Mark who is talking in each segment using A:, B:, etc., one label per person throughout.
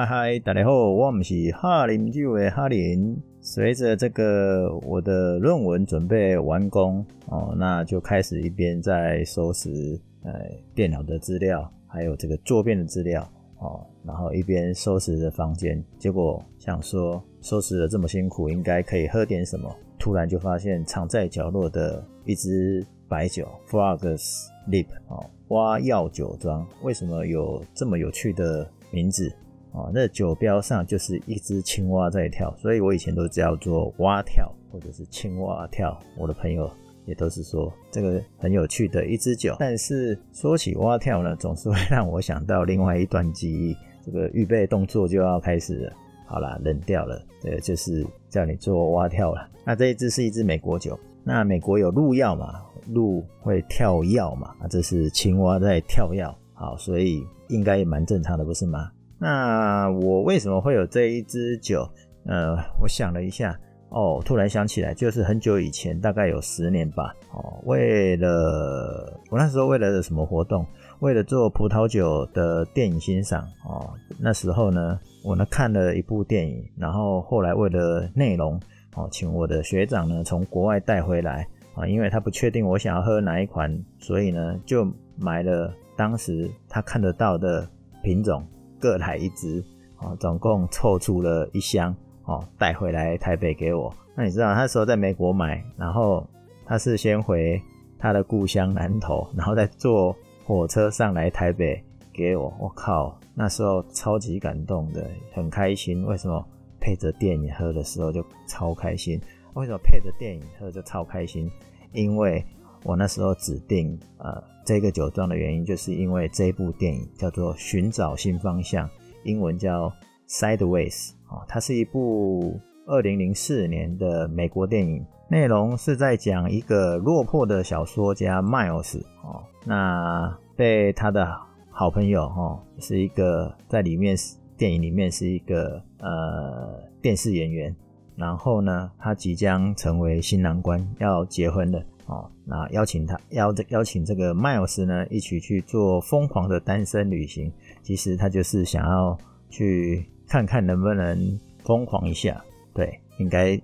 A: 嗨嗨，大家好，我们是哈林就的哈林。随着这个我的论文准备完工哦，那就开始一边在收拾呃电脑的资料，还有这个桌边的资料哦，然后一边收拾着房间。结果想说收拾的这么辛苦，应该可以喝点什么。突然就发现藏在角落的一支白酒，Frog's Leap 哦，蛙药酒庄。为什么有这么有趣的名字？哦，那酒标上就是一只青蛙在跳，所以我以前都叫做蛙跳或者是青蛙跳。我的朋友也都是说这个很有趣的一支酒。但是说起蛙跳呢，总是会让我想到另外一段记忆。这个预备动作就要开始了，好啦，冷掉了，对就是叫你做蛙跳了。那这一支是一支美国酒，那美国有鹿药嘛，鹿会跳药嘛，啊，这是青蛙在跳药，好，所以应该也蛮正常的，不是吗？那我为什么会有这一支酒？呃，我想了一下，哦，突然想起来，就是很久以前，大概有十年吧。哦，为了我那时候为了什么活动？为了做葡萄酒的电影欣赏。哦，那时候呢，我呢看了一部电影，然后后来为了内容，哦，请我的学长呢从国外带回来啊，因为他不确定我想要喝哪一款，所以呢就买了当时他看得到的品种。各来一支，哦，总共凑出了一箱，哦，带回来台北给我。那你知道，他那时候在美国买，然后他是先回他的故乡南投，然后再坐火车上来台北给我。我靠，那时候超级感动的，很开心。为什么配着电影喝的时候就超开心？为什么配着电影喝就超开心？因为我那时候指定呃这个酒庄的原因，就是因为这部电影叫做《寻找新方向》，英文叫 Sideways 哦，它是一部二零零四年的美国电影，内容是在讲一个落魄的小说家 Miles 哦，那被他的好朋友哦，是一个在里面电影里面是一个呃电视演员，然后呢，他即将成为新郎官，要结婚了。哦，那邀请他邀这邀请这个 Miles 呢，一起去做疯狂的单身旅行。其实他就是想要去看看能不能疯狂一下。对，应该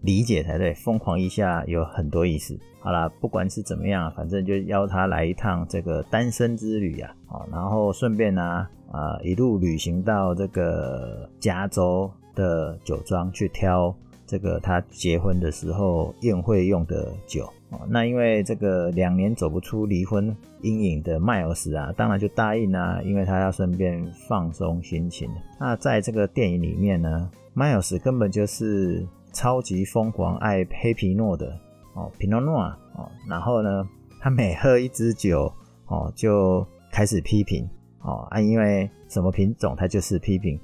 A: 理解才对。疯狂一下有很多意思。好啦，不管是怎么样，反正就邀他来一趟这个单身之旅啊。哦，然后顺便呢，啊、呃，一路旅行到这个加州的酒庄去挑这个他结婚的时候宴会用的酒。那因为这个两年走不出离婚阴影的迈尔斯啊，当然就答应啊，因为他要顺便放松心情。那在这个电影里面呢，迈尔斯根本就是超级疯狂爱黑皮诺的哦，皮诺诺啊哦，然后呢，他每喝一支酒哦，就开始批评哦啊，因为什么品种他就是批评，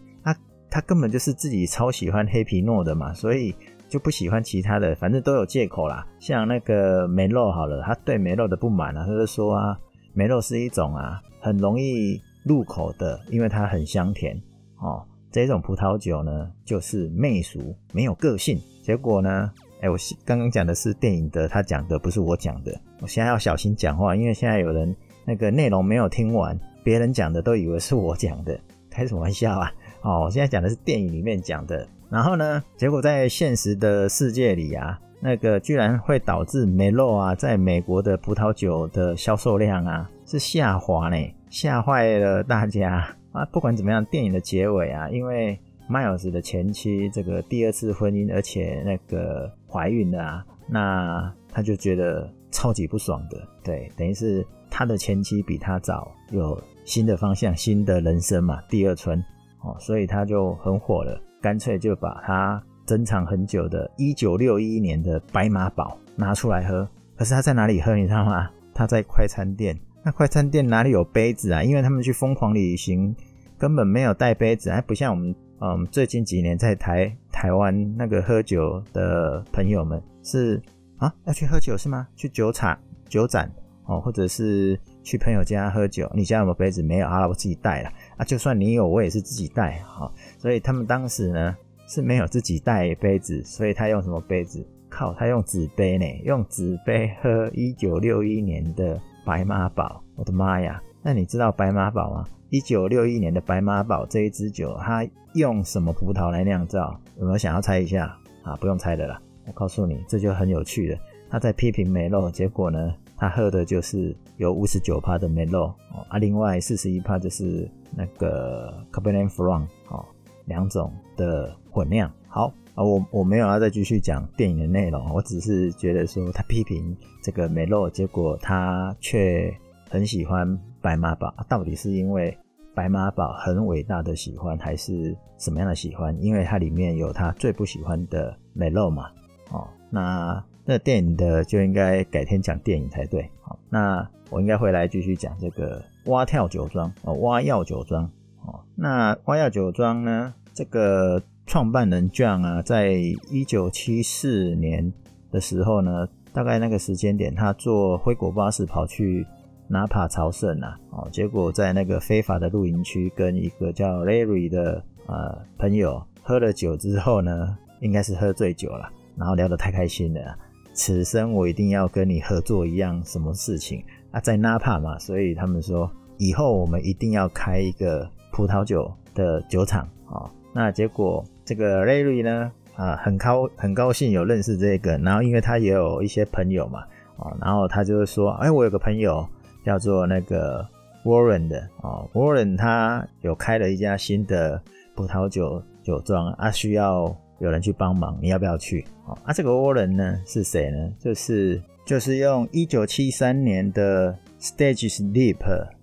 A: 他根本就是自己超喜欢黑皮诺的嘛，所以。就不喜欢其他的，反正都有借口啦。像那个梅洛好了，他对梅洛的不满啊，他就说啊，梅洛是一种啊很容易入口的，因为它很香甜哦。这种葡萄酒呢，就是媚俗，没有个性。结果呢，哎、我刚刚讲的是电影的，他讲的不是我讲的。我现在要小心讲话，因为现在有人那个内容没有听完，别人讲的都以为是我讲的，开什么玩笑啊？哦，我现在讲的是电影里面讲的。然后呢，结果在现实的世界里啊，那个居然会导致梅洛啊，在美国的葡萄酒的销售量啊是下滑呢，吓坏了大家啊！不管怎么样，电影的结尾啊，因为迈尔斯的前妻这个第二次婚姻，而且那个怀孕了啊，那他就觉得超级不爽的，对，等于是他的前妻比他早有新的方向、新的人生嘛，第二春哦，所以他就很火了。干脆就把他珍藏很久的1961年的白马宝拿出来喝。可是他在哪里喝？你知道吗？他在快餐店。那快餐店哪里有杯子啊？因为他们去疯狂旅行，根本没有带杯子，还不像我们，嗯，最近几年在台台湾那个喝酒的朋友们是啊，要去喝酒是吗？去酒厂、酒展哦，或者是去朋友家喝酒。你家有没有杯子？没有啊，我自己带了啊。就算你有，我也是自己带哈。所以他们当时呢是没有自己带杯子，所以他用什么杯子？靠，他用纸杯呢，用纸杯喝一九六一年的白马宝。我的妈呀，那你知道白马宝吗？一九六一年的白马宝这一支酒，它用什么葡萄来酿造？有没有想要猜一下？啊，不用猜的啦，我告诉你，这就很有趣了。他在批评梅洛，结果呢，他喝的就是有五十九趴的梅洛哦，啊，另外四十一趴就是那个 Cabernet Franc 哦，两种的混酿。好啊，我我没有要再继续讲电影的内容，我只是觉得说他批评这个梅洛，结果他却很喜欢白马宝，到底是因为白马宝很伟大的喜欢，还是什么样的喜欢？因为它里面有他最不喜欢的梅洛嘛，哦，那。那电影的就应该改天讲电影才对。好，那我应该会来继续讲这个蛙跳酒庄哦，蛙跃酒庄哦。那蛙跃酒庄呢，这个创办人 John 啊，在一九七四年的时候呢，大概那个时间点，他坐灰狗巴士跑去纳帕朝圣啊，哦，结果在那个非法的露营区跟一个叫 Larry 的呃朋友喝了酒之后呢，应该是喝醉酒了，然后聊得太开心了。此生我一定要跟你合作一样什么事情啊，在纳帕嘛，所以他们说以后我们一定要开一个葡萄酒的酒厂啊。那结果这个 Larry 呢啊，很高很高兴有认识这个，然后因为他也有一些朋友嘛啊，然后他就是说，哎，我有个朋友叫做那个 Warren 的啊，Warren 他有开了一家新的葡萄酒酒庄啊，需要。有人去帮忙，你要不要去？啊，这个 Warren 呢是谁呢？就是就是用一九七三年的 Stages Leap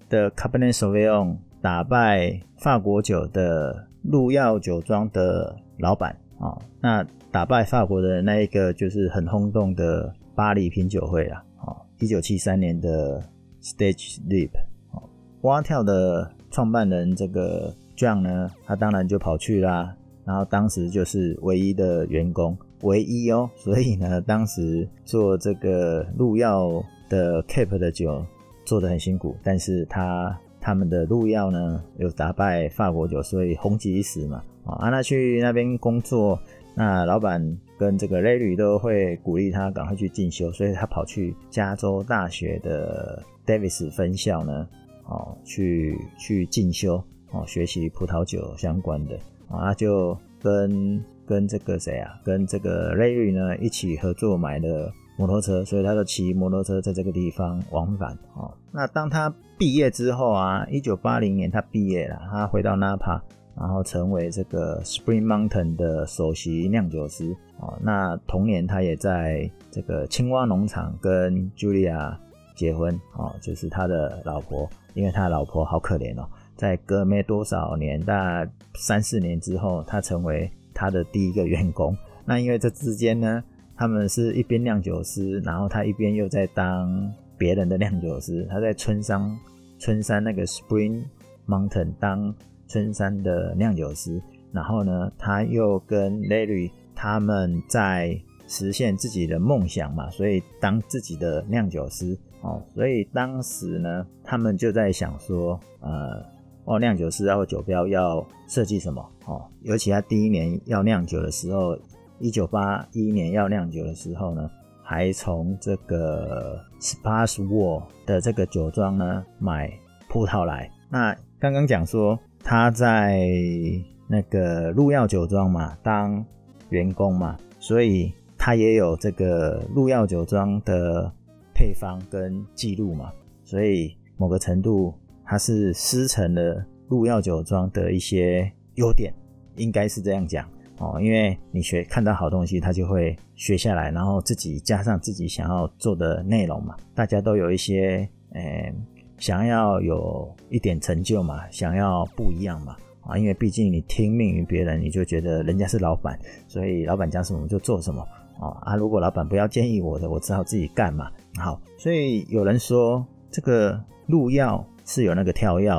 A: 的 Cabernet Sauvignon 打败法国酒的路耀酒庄的老板啊。那打败法国的那一个就是很轰动的巴黎品酒会啊。啊，一九七三年的 Stag's Leap 啊，蛙跳的创办人这个 John 呢，他当然就跑去啦。然后当时就是唯一的员工，唯一哦，所以呢，当时做这个鹿跃的 Cap 的酒做得很辛苦，但是他他们的鹿跃呢有打败法国酒，所以红极一时嘛。啊，安娜去那边工作，那老板跟这个 Larry 都会鼓励他赶快去进修，所以他跑去加州大学的 Davis 分校呢，哦，去去进修哦，学习葡萄酒相关的。啊，就跟跟这个谁啊，跟这个 Larry 呢一起合作买了摩托车，所以他就骑摩托车在这个地方往返。哦，那当他毕业之后啊，一九八零年他毕业了，他回到 Napa，然后成为这个 Spring Mountain 的首席酿酒师。哦，那同年他也在这个青蛙农场跟 Julia 结婚。哦，就是他的老婆，因为他老婆好可怜哦。在隔没多少年，大概三四年之后，他成为他的第一个员工。那因为这之间呢，他们是一边酿酒师，然后他一边又在当别人的酿酒师。他在春山春山那个 Spring Mountain 当春山的酿酒师，然后呢，他又跟 Larry 他们在实现自己的梦想嘛，所以当自己的酿酒师哦。所以当时呢，他们就在想说，呃。哦，酿酒师然后酒标要设计什么？哦，尤其他第一年要酿酒的时候，一九八一年要酿酒的时候呢，还从这个 Spaswords 的这个酒庄呢买葡萄来。那刚刚讲说他在那个鹿跃酒庄嘛当员工嘛，所以他也有这个鹿跃酒庄的配方跟记录嘛，所以某个程度。它是师承了鹿跃酒庄的一些优点，应该是这样讲哦。因为你学看到好东西，他就会学下来，然后自己加上自己想要做的内容嘛。大家都有一些诶、欸，想要有一点成就嘛，想要不一样嘛啊。因为毕竟你听命于别人，你就觉得人家是老板，所以老板讲什么就做什么啊。啊，如果老板不要建议我的，我只好自己干嘛。好，所以有人说这个鹿跃。是有那个跳跃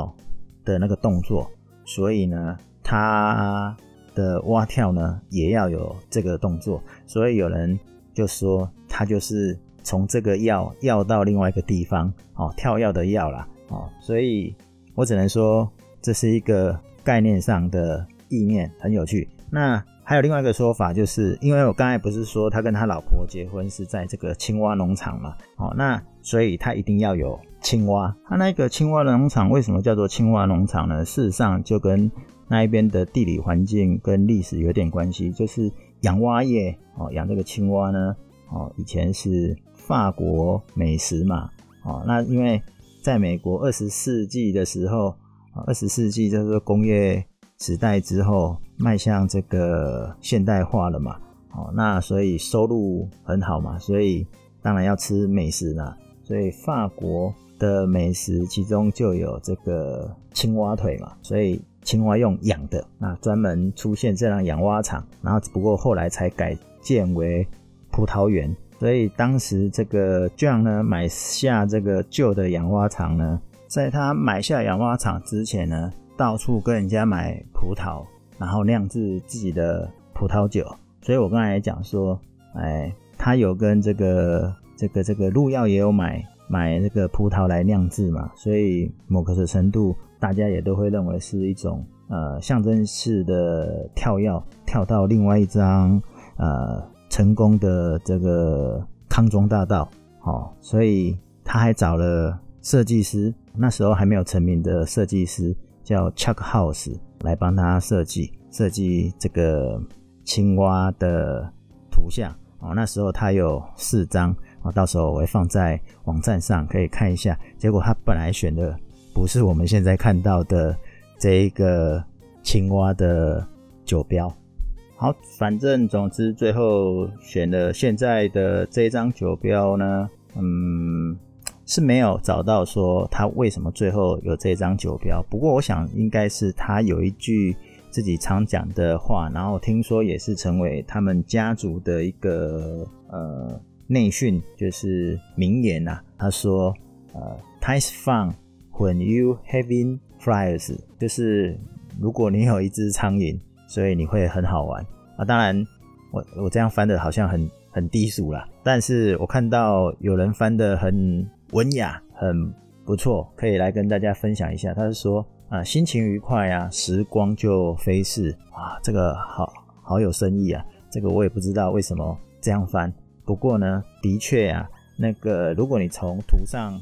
A: 的那个动作，所以呢，他的蛙跳呢也要有这个动作，所以有人就说他就是从这个药药到另外一个地方哦，跳跃的药啦哦，所以我只能说这是一个概念上的意念，很有趣。那还有另外一个说法，就是因为我刚才不是说他跟他老婆结婚是在这个青蛙农场嘛，哦，那所以他一定要有青蛙。它那个青蛙农场为什么叫做青蛙农场呢？事实上就跟那一边的地理环境跟历史有点关系，就是养蛙业哦，养这个青蛙呢，哦，以前是法国美食嘛，哦，那因为在美国二十世纪的时候，二十世纪就是工业时代之后，迈向这个现代化了嘛，哦，那所以收入很好嘛，所以当然要吃美食啦，所以法国的美食其中就有这个青蛙腿嘛，所以。青蛙用养的，那专门出现这样养蛙场，然后只不过后来才改建为葡萄园。所以当时这个 John 呢买下这个旧的养蛙场呢，在他买下养蛙场之前呢，到处跟人家买葡萄，然后酿制自己的葡萄酒。所以我刚才讲说，哎，他有跟这个这个这个鹿药也有买买那个葡萄来酿制嘛，所以某个程度。大家也都会认为是一种呃象征式的跳跃，跳到另外一张呃成功的这个康庄大道。哦，所以他还找了设计师，那时候还没有成名的设计师叫 Chuck House 来帮他设计设计这个青蛙的图像。哦，那时候他有四张，啊，到时候我会放在网站上可以看一下。结果他本来选的。不是我们现在看到的这一个青蛙的酒标。好，反正总之最后选了现在的这张酒标呢，嗯，是没有找到说他为什么最后有这张酒标。不过我想应该是他有一句自己常讲的话，然后听说也是成为他们家族的一个呃内训，就是名言呐、啊。他说：“呃，Time's fun。” When you having flies，就是如果你有一只苍蝇，所以你会很好玩啊。当然，我我这样翻的好像很很低俗啦，但是我看到有人翻的很文雅，很不错，可以来跟大家分享一下。他是说啊，心情愉快啊，时光就飞逝啊，这个好好有深意啊。这个我也不知道为什么这样翻，不过呢，的确啊，那个如果你从图上。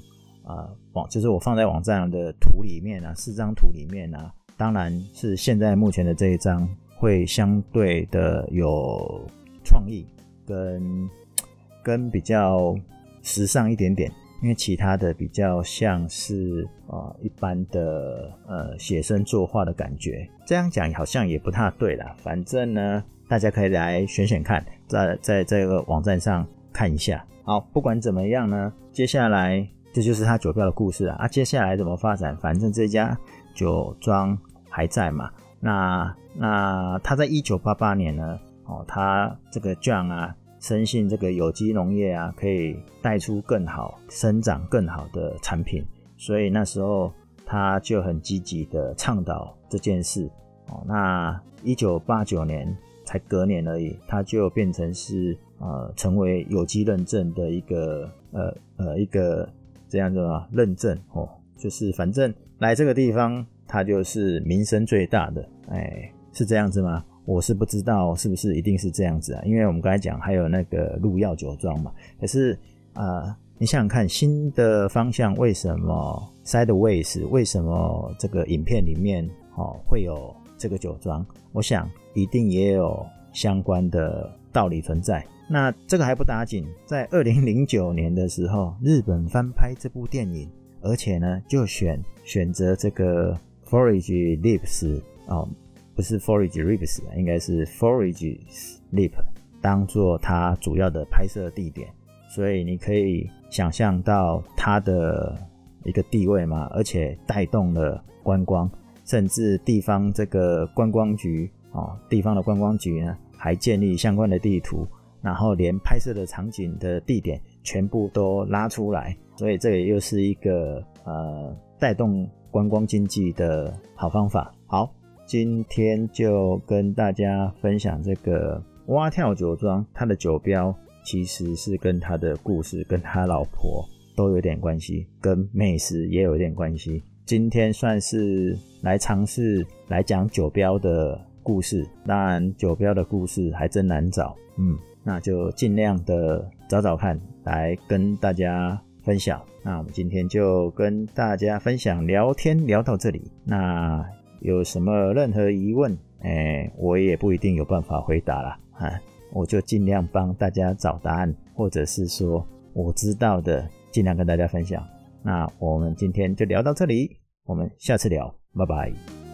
A: 啊，网就是我放在网站的图里面啊，四张图里面啊，当然是现在目前的这一张会相对的有创意跟跟比较时尚一点点，因为其他的比较像是啊一般的呃写生作画的感觉，这样讲好像也不太对啦。反正呢，大家可以来选选看，在在这个网站上看一下。好，不管怎么样呢，接下来。这就是他酒标的故事啊！啊，接下来怎么发展？反正这家酒庄还在嘛。那那他在一九八八年呢，哦，他这个 John 啊，深信这个有机农业啊，可以带出更好、生长更好的产品，所以那时候他就很积极的倡导这件事。哦，那一九八九年才隔年而已，他就变成是呃，成为有机认证的一个呃呃一个。这样子啊，认证哦，就是反正来这个地方，它就是名声最大的，哎，是这样子吗？我是不知道是不是一定是这样子啊，因为我们刚才讲还有那个鹿药酒庄嘛。可是啊、你想想看，新的方向为什么 Sideways 为什么这个影片里面哦会有这个酒庄？我想一定也有相关的道理存在。那这个还不打紧，在二零零九年的时候，日本翻拍这部电影，而且呢，就选选择这个 Forage Lips 哦，不是 Forage Rips，应该是 Forages Lip，当做它主要的拍摄地点，所以你可以想象到它的一个地位嘛，而且带动了观光，甚至地方这个观光局哦，地方的观光局呢，还建立相关的地图。然后连拍摄的场景的地点全部都拉出来，所以这也又是一个呃带动观光经济的好方法。好，今天就跟大家分享这个蛙跳酒庄，它的酒标其实是跟他的故事、跟他老婆都有点关系，跟美食也有点关系。今天算是来尝试来讲酒标的故事，当然酒标的故事还真难找，嗯，那就尽量的找找看，来跟大家分享。那我们今天就跟大家分享聊天聊到这里，那有什么任何疑问，哎，我也不一定有办法回答了，啊，我就尽量帮大家找答案，或者是说我知道的，尽量跟大家分享。那我们今天就聊到这里，我们下次聊，拜拜。